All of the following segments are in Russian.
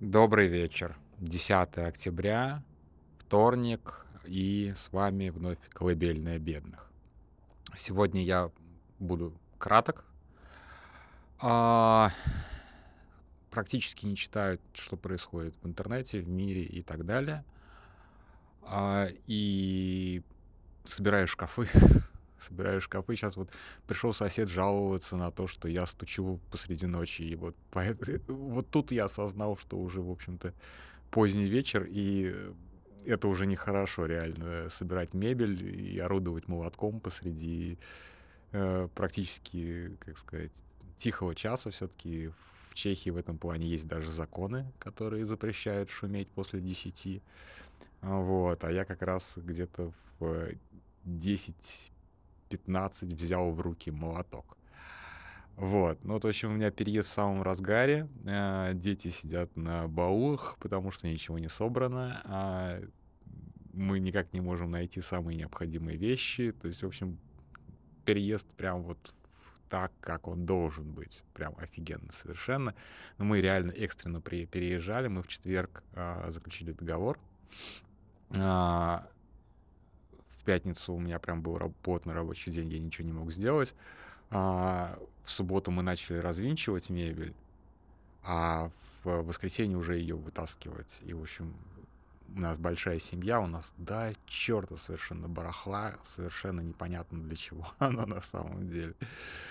Добрый вечер. 10 октября, вторник, и с вами вновь «Колыбельная бедных». Сегодня я буду краток. А, практически не читаю, что происходит в интернете, в мире и так далее. А, и собираю шкафы. Собираю шкафы. Сейчас вот пришел сосед жаловаться на то, что я стучу посреди ночи. И вот, поэтому, вот тут я осознал, что уже, в общем-то, поздний вечер, и это уже нехорошо реально собирать мебель и орудовать молотком посреди э, практически, как сказать, тихого часа все-таки. В Чехии в этом плане есть даже законы, которые запрещают шуметь после 10. Вот, а я как раз где-то в 10 15 взял в руки молоток. Вот. Ну, вот, в общем, у меня переезд в самом разгаре. Э, дети сидят на баулах, потому что ничего не собрано. А мы никак не можем найти самые необходимые вещи. То есть, в общем, переезд прям вот так, как он должен быть. Прям офигенно совершенно. Но мы реально экстренно переезжали. Мы в четверг а, заключили договор. А, в пятницу у меня прям был плотный рабочий день, я ничего не мог сделать. А в субботу мы начали развинчивать мебель, а в воскресенье уже ее вытаскивать. И, в общем, у нас большая семья, у нас да черта совершенно барахла, совершенно непонятно для чего оно на самом деле.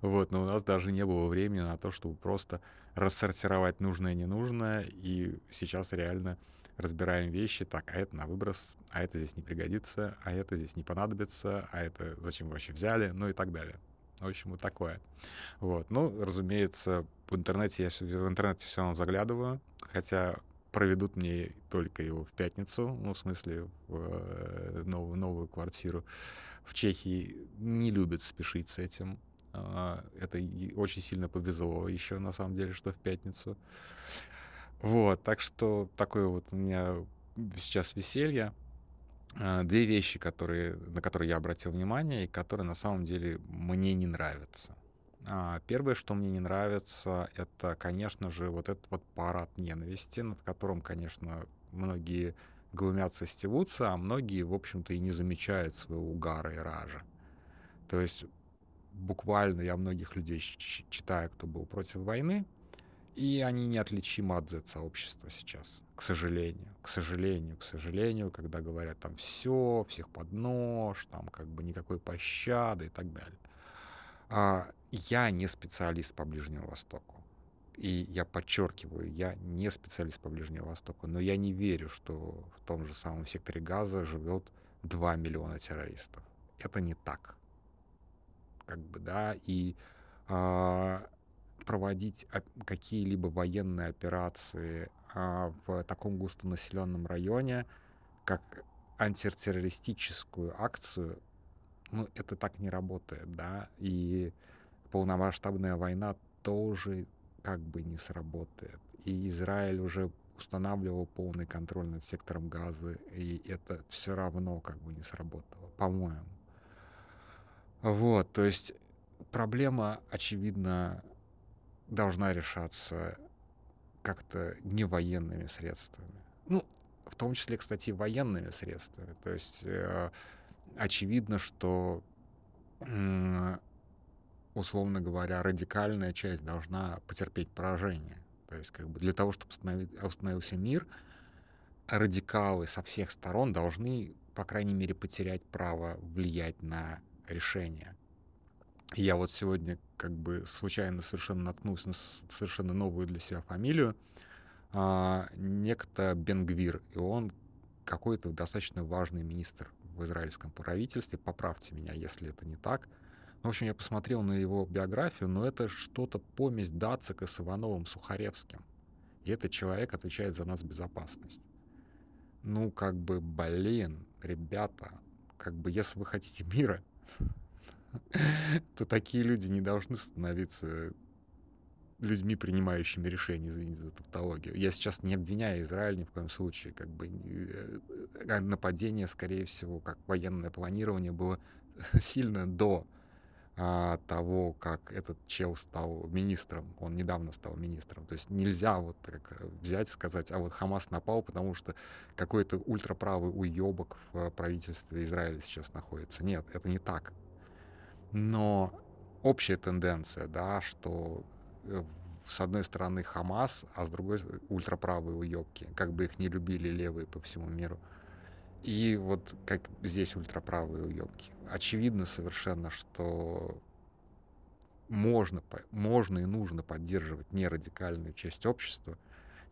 Вот, но у нас даже не было времени на то, чтобы просто рассортировать нужное и ненужное, и сейчас реально разбираем вещи, так, а это на выброс, а это здесь не пригодится, а это здесь не понадобится, а это зачем вы вообще взяли, ну и так далее. В общем, вот такое. Вот. Ну, разумеется, в интернете я в интернете все равно заглядываю, хотя проведут мне только его в пятницу, ну, в смысле, в э, новую, новую квартиру. В Чехии не любят спешить с этим. А, это очень сильно повезло еще, на самом деле, что в пятницу. Вот, так что такое вот у меня сейчас веселье. А, две вещи, которые, на которые я обратил внимание и которые на самом деле мне не нравятся. А, первое, что мне не нравится, это, конечно же, вот этот вот парад ненависти, над которым, конечно, многие глумятся, стебутся, а многие, в общем-то, и не замечают своего угара и ража. То есть буквально я многих людей читаю, кто был против войны, и они неотличимы от Z-сообщества сейчас, к сожалению. К сожалению, к сожалению, когда говорят там все, всех под нож, там как бы никакой пощады и так далее. А, я не специалист по Ближнему Востоку. И я подчеркиваю, я не специалист по Ближнему Востоку, но я не верю, что в том же самом секторе газа живет 2 миллиона террористов. Это не так. Как бы, да, и а, проводить какие-либо военные операции а, в таком густонаселенном районе, как антитеррористическую акцию, ну, это так не работает, да, и полномасштабная война тоже как бы не сработает. И Израиль уже устанавливал полный контроль над сектором газа, и это все равно как бы не сработало, по-моему. Вот, то есть проблема, очевидно, должна решаться как-то не военными средствами. Ну, в том числе, кстати, военными средствами. То есть э, очевидно, что, э, условно говоря, радикальная часть должна потерпеть поражение. То есть как бы для того, чтобы установился мир, радикалы со всех сторон должны, по крайней мере, потерять право влиять на решение. Я вот сегодня как бы случайно совершенно наткнулся на совершенно новую для себя фамилию. А, некто Бенгвир, и он какой-то достаточно важный министр в израильском правительстве. Поправьте меня, если это не так. Ну, в общем, я посмотрел на его биографию, но это что-то помесь Дацика с Ивановым Сухаревским. И этот человек отвечает за нас безопасность. Ну, как бы, блин, ребята, как бы, если вы хотите мира, то такие люди не должны становиться людьми, принимающими решения, извините за тавтологию. Я сейчас не обвиняю Израиль ни в коем случае. Как бы э, нападение, скорее всего, как военное планирование было сильно до а, того, как этот чел стал министром. Он недавно стал министром. То есть нельзя вот так взять и сказать, а вот Хамас напал, потому что какой-то ультраправый уебок в правительстве Израиля сейчас находится. Нет, это не так. Но общая тенденция, да, что э, с одной стороны Хамас, а с другой ультраправые уебки, как бы их не любили левые по всему миру. И вот как здесь ультраправые уебки. Очевидно совершенно, что можно, можно и нужно поддерживать нерадикальную часть общества,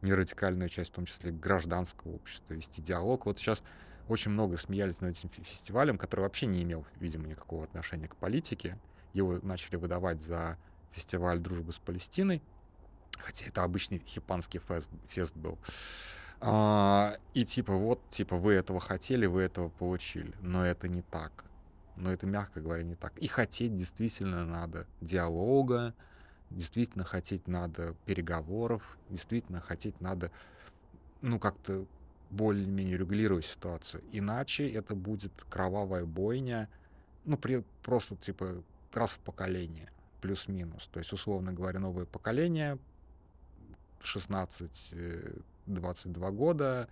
нерадикальную часть, в том числе гражданского общества, вести диалог. Вот сейчас очень много смеялись над этим фестивалем, который вообще не имел, видимо, никакого отношения к политике. Его начали выдавать за фестиваль дружбы с Палестиной, хотя это обычный хипанский фест, фест был. А, и типа вот, типа вы этого хотели, вы этого получили. Но это не так. Но это, мягко говоря, не так. И хотеть действительно надо диалога, действительно хотеть надо переговоров, действительно хотеть надо, ну, как-то более-менее регулировать ситуацию. Иначе это будет кровавая бойня, ну, при, просто, типа, раз в поколение, плюс-минус. То есть, условно говоря, новое поколение, 16 22 года,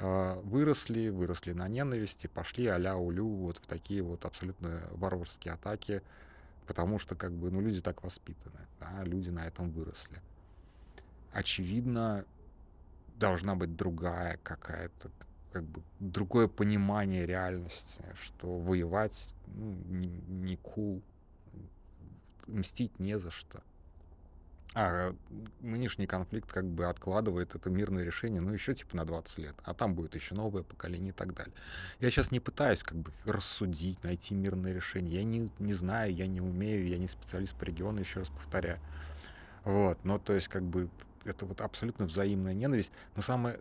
а, выросли, выросли на ненависти, пошли а-ля улю вот в такие вот абсолютно варварские атаки, потому что как бы, ну, люди так воспитаны, да, люди на этом выросли. Очевидно, должна быть другая какая-то, как бы, другое понимание реальности, что воевать ну, не, cool, мстить не за что. А нынешний конфликт как бы откладывает это мирное решение, ну, еще типа на 20 лет, а там будет еще новое поколение и так далее. Я сейчас не пытаюсь как бы рассудить, найти мирное решение. Я не, не знаю, я не умею, я не специалист по региону, еще раз повторяю. Вот, но то есть как бы это вот абсолютно взаимная ненависть. Но самое,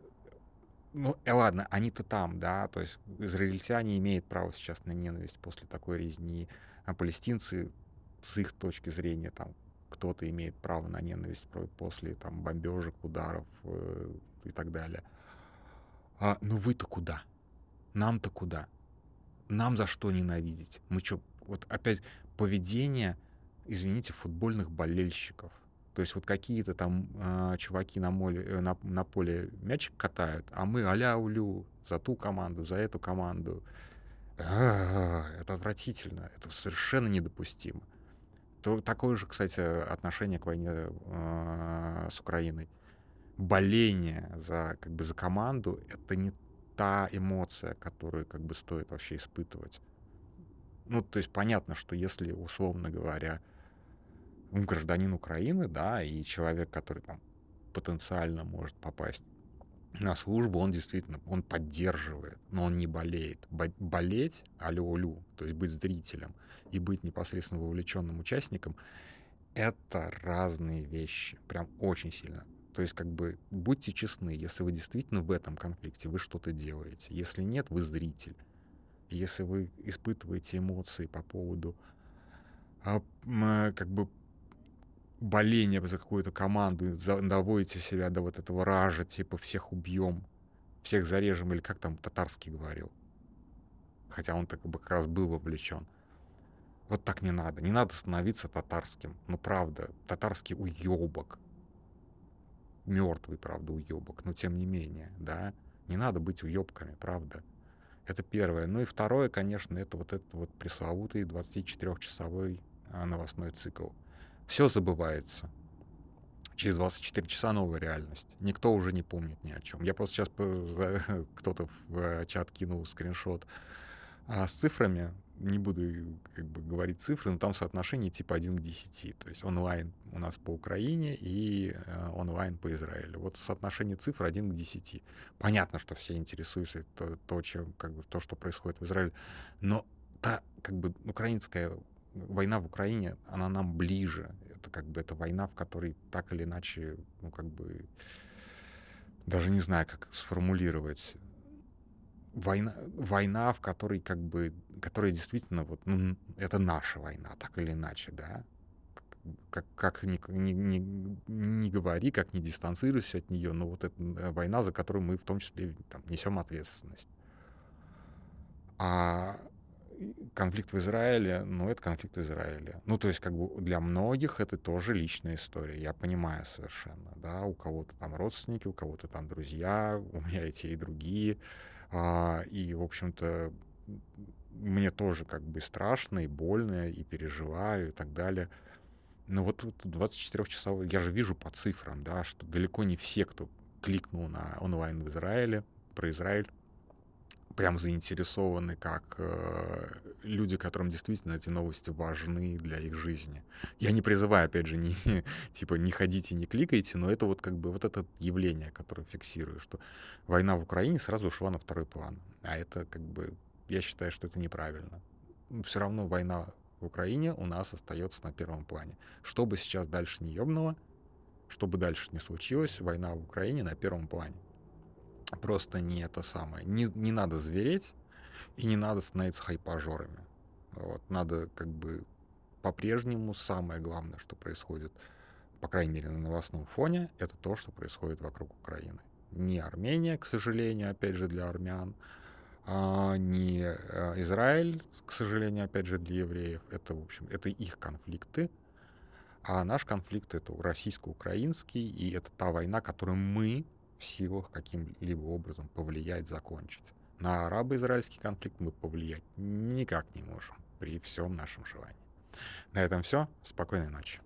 ну, э, ладно, они-то там, да, то есть израильтяне имеют право сейчас на ненависть после такой резни, а палестинцы с их точки зрения там кто-то имеет право на ненависть после там бомбежек, ударов э, и так далее. А, ну вы-то куда? Нам-то куда? Нам за что ненавидеть? Мы что, вот опять поведение, извините, футбольных болельщиков. То есть вот какие-то там э, чуваки на, моле, э, на, на поле мячик катают, а мы аля улю за ту команду, за эту команду. А, это отвратительно, это совершенно недопустимо. То, такое же, кстати, отношение к войне э, с Украиной. Боление за, как бы, за команду — это не та эмоция, которую как бы стоит вообще испытывать. Ну, то есть понятно, что если, условно говоря, гражданин Украины, да, и человек, который там потенциально может попасть на службу, он действительно, он поддерживает, но он не болеет. болеть, алю-улю, то есть быть зрителем и быть непосредственно вовлеченным участником, это разные вещи, прям очень сильно. То есть как бы будьте честны, если вы действительно в этом конфликте, вы что-то делаете. Если нет, вы зритель. Если вы испытываете эмоции по поводу а, как бы боление за какую-то команду, доводите себя до вот этого ража, типа всех убьем, всех зарежем, или как там татарский говорил. Хотя он так бы как раз был вовлечен. Вот так не надо. Не надо становиться татарским. Ну, правда, татарский уебок. Мертвый, правда, уебок. Но тем не менее, да. Не надо быть уебками, правда. Это первое. Ну и второе, конечно, это вот этот вот пресловутый 24-часовой а, новостной цикл все забывается. Через 24 часа новая реальность. Никто уже не помнит ни о чем. Я просто сейчас кто-то в э, чат кинул скриншот а с цифрами. Не буду как бы говорить цифры, но там соотношение типа 1 к 10. То есть онлайн у нас по Украине и э, онлайн по Израилю. Вот соотношение цифр 1 к 10. Понятно, что все интересуются то, то, чем, как бы, то что происходит в Израиле. Но та как бы украинская война в Украине, она нам ближе. Это как бы это война, в которой так или иначе, ну как бы даже не знаю, как сформулировать. Война, война, в которой как бы, которая действительно вот, ну, это наша война, так или иначе, да. Как, как ни, ни, ни, ни говори, как не дистанцируйся от нее, но вот это война, за которую мы в том числе там, несем ответственность. А конфликт в Израиле, ну, это конфликт в Израиле. Ну, то есть, как бы для многих это тоже личная история, я понимаю совершенно, да, у кого-то там родственники, у кого-то там друзья, у меня и те, и другие, а, и, в общем-то, мне тоже как бы страшно и больно, и переживаю, и так далее. Но вот, вот 24-часовой, я же вижу по цифрам, да, что далеко не все, кто кликнул на онлайн в Израиле, про Израиль, прям заинтересованы как э, люди, которым действительно эти новости важны для их жизни. Я не призываю, опять же, не, типа не ходите, не кликайте, но это вот как бы вот это явление, которое фиксирую, что война в Украине сразу ушла на второй план. А это как бы, я считаю, что это неправильно. Все равно война в Украине у нас остается на первом плане. Что бы сейчас дальше не ёбнуло, что бы дальше не случилось, война в Украине на первом плане просто не это самое. Не, не надо звереть и не надо становиться хайпажорами. Вот, надо как бы по-прежнему самое главное, что происходит, по крайней мере, на новостном фоне, это то, что происходит вокруг Украины. Не Армения, к сожалению, опять же, для армян, а не а, Израиль, к сожалению, опять же, для евреев. Это, в общем, это их конфликты. А наш конфликт — это российско-украинский, и это та война, которую мы в силах каким-либо образом повлиять, закончить. На арабо-израильский конфликт мы повлиять никак не можем при всем нашем желании. На этом все. Спокойной ночи.